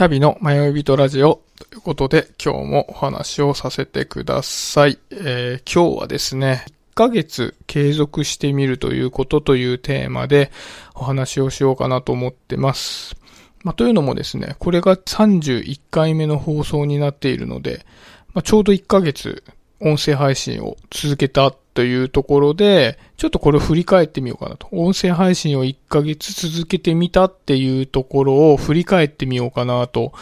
シャビの迷い人ラジオということで今日もお話をさせてください。えー、今日はですね、1ヶ月継続してみるということというテーマでお話をしようかなと思ってます。まあ、というのもですね、これが31回目の放送になっているので、まあ、ちょうど1ヶ月音声配信を続けたというところで、ちょっとこれを振り返ってみようかなと。音声配信を1ヶ月続けてみたっていうところを振り返ってみようかなと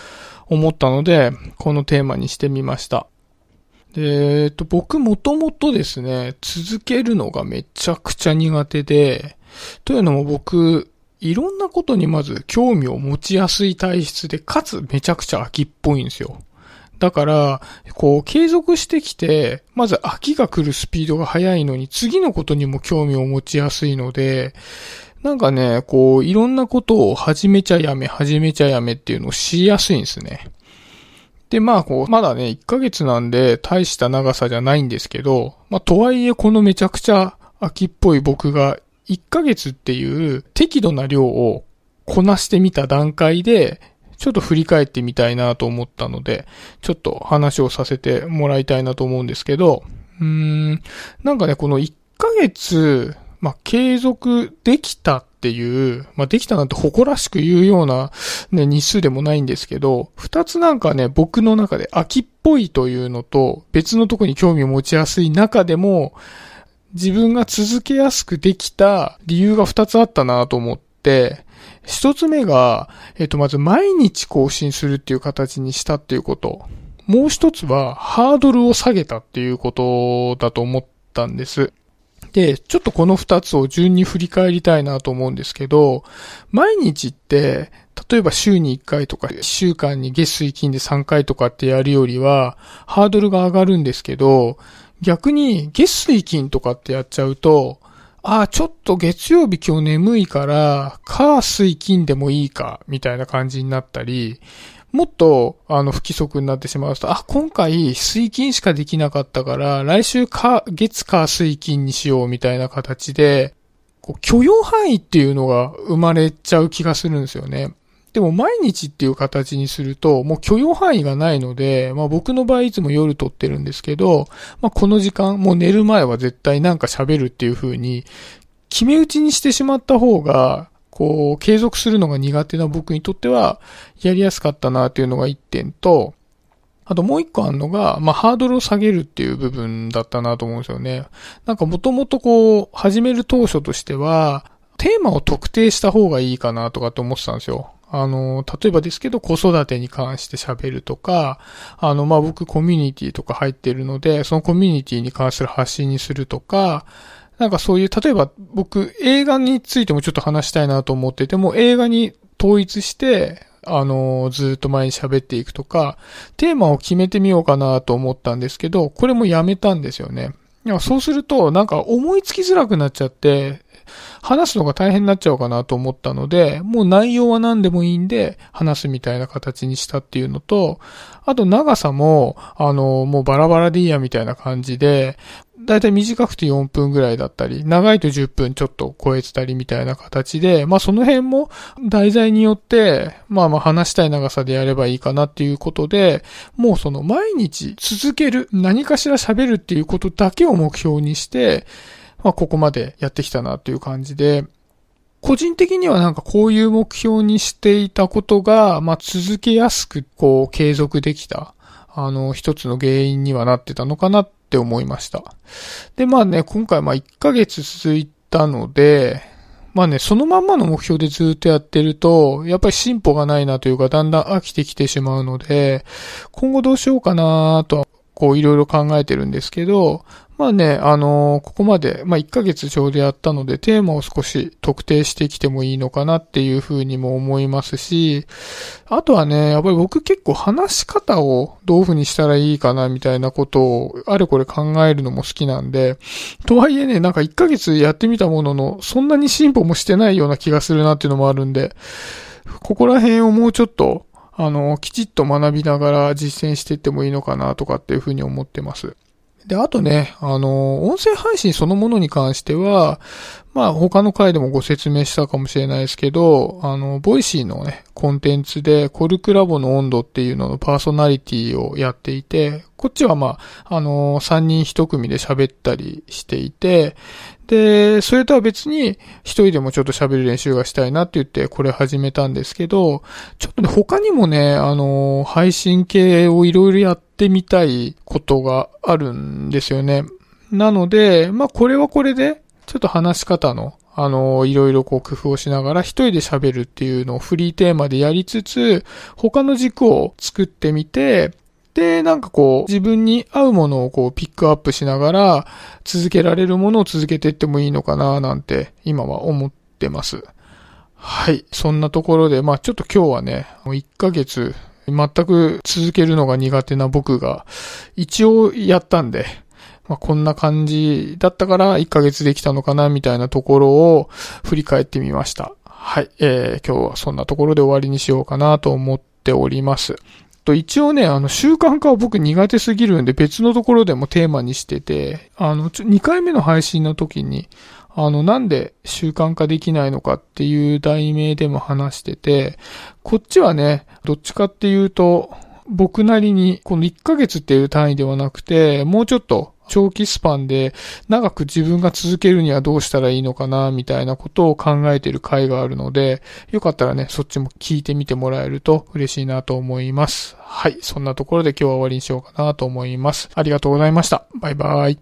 思ったので、このテーマにしてみました。で、えっと、僕もともとですね、続けるのがめちゃくちゃ苦手で、というのも僕、いろんなことにまず興味を持ちやすい体質で、かつめちゃくちゃ秋っぽいんですよ。だから、こう、継続してきて、まず秋が来るスピードが速いのに、次のことにも興味を持ちやすいので、なんかね、こう、いろんなことを始めちゃやめ、始めちゃやめっていうのをしやすいんですね。で、まあ、こう、まだね、1ヶ月なんで、大した長さじゃないんですけど、まあ、とはいえ、このめちゃくちゃ秋っぽい僕が、1ヶ月っていう適度な量をこなしてみた段階で、ちょっと振り返ってみたいなと思ったので、ちょっと話をさせてもらいたいなと思うんですけど、うーん、なんかね、この1ヶ月、まあ、継続できたっていう、まあ、できたなんて誇らしく言うようなね、日数でもないんですけど、二つなんかね、僕の中で秋っぽいというのと、別のとこに興味を持ちやすい中でも、自分が続けやすくできた理由が二つあったなと思って、一つ目が、えっ、と、まず毎日更新するっていう形にしたっていうこと。もう一つは、ハードルを下げたっていうことだと思ったんです。で、ちょっとこの二つを順に振り返りたいなと思うんですけど、毎日って、例えば週に1回とか、1週間に月水金で3回とかってやるよりは、ハードルが上がるんですけど、逆に月水金とかってやっちゃうと、あ、ちょっと月曜日今日眠いから、火水金でもいいか、みたいな感じになったり、もっと、あの、不規則になってしまうと、あ、今回、水金しかできなかったから、来週か、月か水金にしよう、みたいな形で、こう許容範囲っていうのが生まれちゃう気がするんですよね。でも毎日っていう形にすると、もう許容範囲がないので、まあ僕の場合いつも夜撮ってるんですけど、まあこの時間、もう寝る前は絶対なんか喋るっていう風に、決め打ちにしてしまった方が、こう、継続するのが苦手な僕にとっては、やりやすかったなっていうのが一点と、あともう一個あるのが、まあ、ハードルを下げるっていう部分だったなと思うんですよね。なんかもともとこう、始める当初としては、テーマを特定した方がいいかなとかって思ってたんですよ。あの、例えばですけど、子育てに関して喋るとか、あの、まあ、僕コミュニティとか入ってるので、そのコミュニティに関する発信にするとか、なんかそういう、例えば僕映画についてもちょっと話したいなと思ってても、映画に統一して、あの、ずっと前に喋っていくとか、テーマを決めてみようかなと思ったんですけど、これもやめたんですよね。そうすると、なんか思いつきづらくなっちゃって、話すのが大変になっちゃうかなと思ったので、もう内容は何でもいいんで、話すみたいな形にしたっていうのと、あと長さも、あの、もうバラバラでいいやみたいな感じで、だいたい短くて4分ぐらいだったり、長いと10分ちょっと超えてたりみたいな形で、まあその辺も題材によって、まあまあ話したい長さでやればいいかなっていうことで、もうその毎日続ける、何かしら喋るっていうことだけを目標にして、まあここまでやってきたなっていう感じで、個人的にはなんかこういう目標にしていたことが、まあ続けやすくこう継続できた、あの一つの原因にはなってたのかなっって思いました。で、まあね、今回まあ1ヶ月続いたので、まあね、そのまんまの目標でずっとやってると、やっぱり進歩がないなというか、だんだん飽きてきてしまうので、今後どうしようかなとこういろいろ考えてるんですけど、まあね、あのー、ここまで、まあ1ヶ月ちょうどやったので、テーマを少し特定してきてもいいのかなっていうふうにも思いますし、あとはね、やっぱり僕結構話し方をどういうふうにしたらいいかなみたいなことを、あれこれ考えるのも好きなんで、とはいえね、なんか1ヶ月やってみたものの、そんなに進歩もしてないような気がするなっていうのもあるんで、ここら辺をもうちょっと、あの、きちっと学びながら実践していってもいいのかなとかっていうふうに思ってます。で、あとね、あの、音声配信そのものに関しては、まあ他の回でもご説明したかもしれないですけど、あの、 Voicy のね、コンテンツでコルクラボの温度っていうののパーソナリティをやっていて、こっちはまあ、あの、3人1組で喋ったりしていて、で、それとは別に一人でもちょっと喋る練習がしたいなって言ってこれ始めたんですけど、ちょっとね、他にもね、あの、配信系をいろいろやっててみたいことがあるんですよね。なので、まあこれはこれで、ちょっと話し方のあの、いろいろこう工夫をしながら一人で喋るっていうのをフリーテーマでやりつつ、他の軸を作ってみて、で、なんかこう、自分に合うものをこう、ピックアップしながら、続けられるものを続けていってもいいのかな、なんて、今は思ってます。はい。そんなところで、まあちょっと今日はね、もう1ヶ月、全く続けるのが苦手な僕が、一応やったんで、まあこんな感じだったから1ヶ月できたのかな、みたいなところを振り返ってみました。はい。えー、今日はそんなところで終わりにしようかなと思っております。と一応ね、あの、習慣化は僕苦手すぎるんで別のところでもテーマにしてて、あの、2回目の配信の時に、あの、なんで習慣化できないのかっていう題名でも話してて、こっちはね、どっちかっていうと、僕なりに、この1ヶ月っていう単位ではなくて、もうちょっと長期スパンで長く自分が続けるにはどうしたらいいのかな、みたいなことを考えている回があるので、よかったらね、そっちも聞いてみてもらえると嬉しいなと思います。はい。そんなところで今日は終わりにしようかなと思います。ありがとうございました。バイバイ。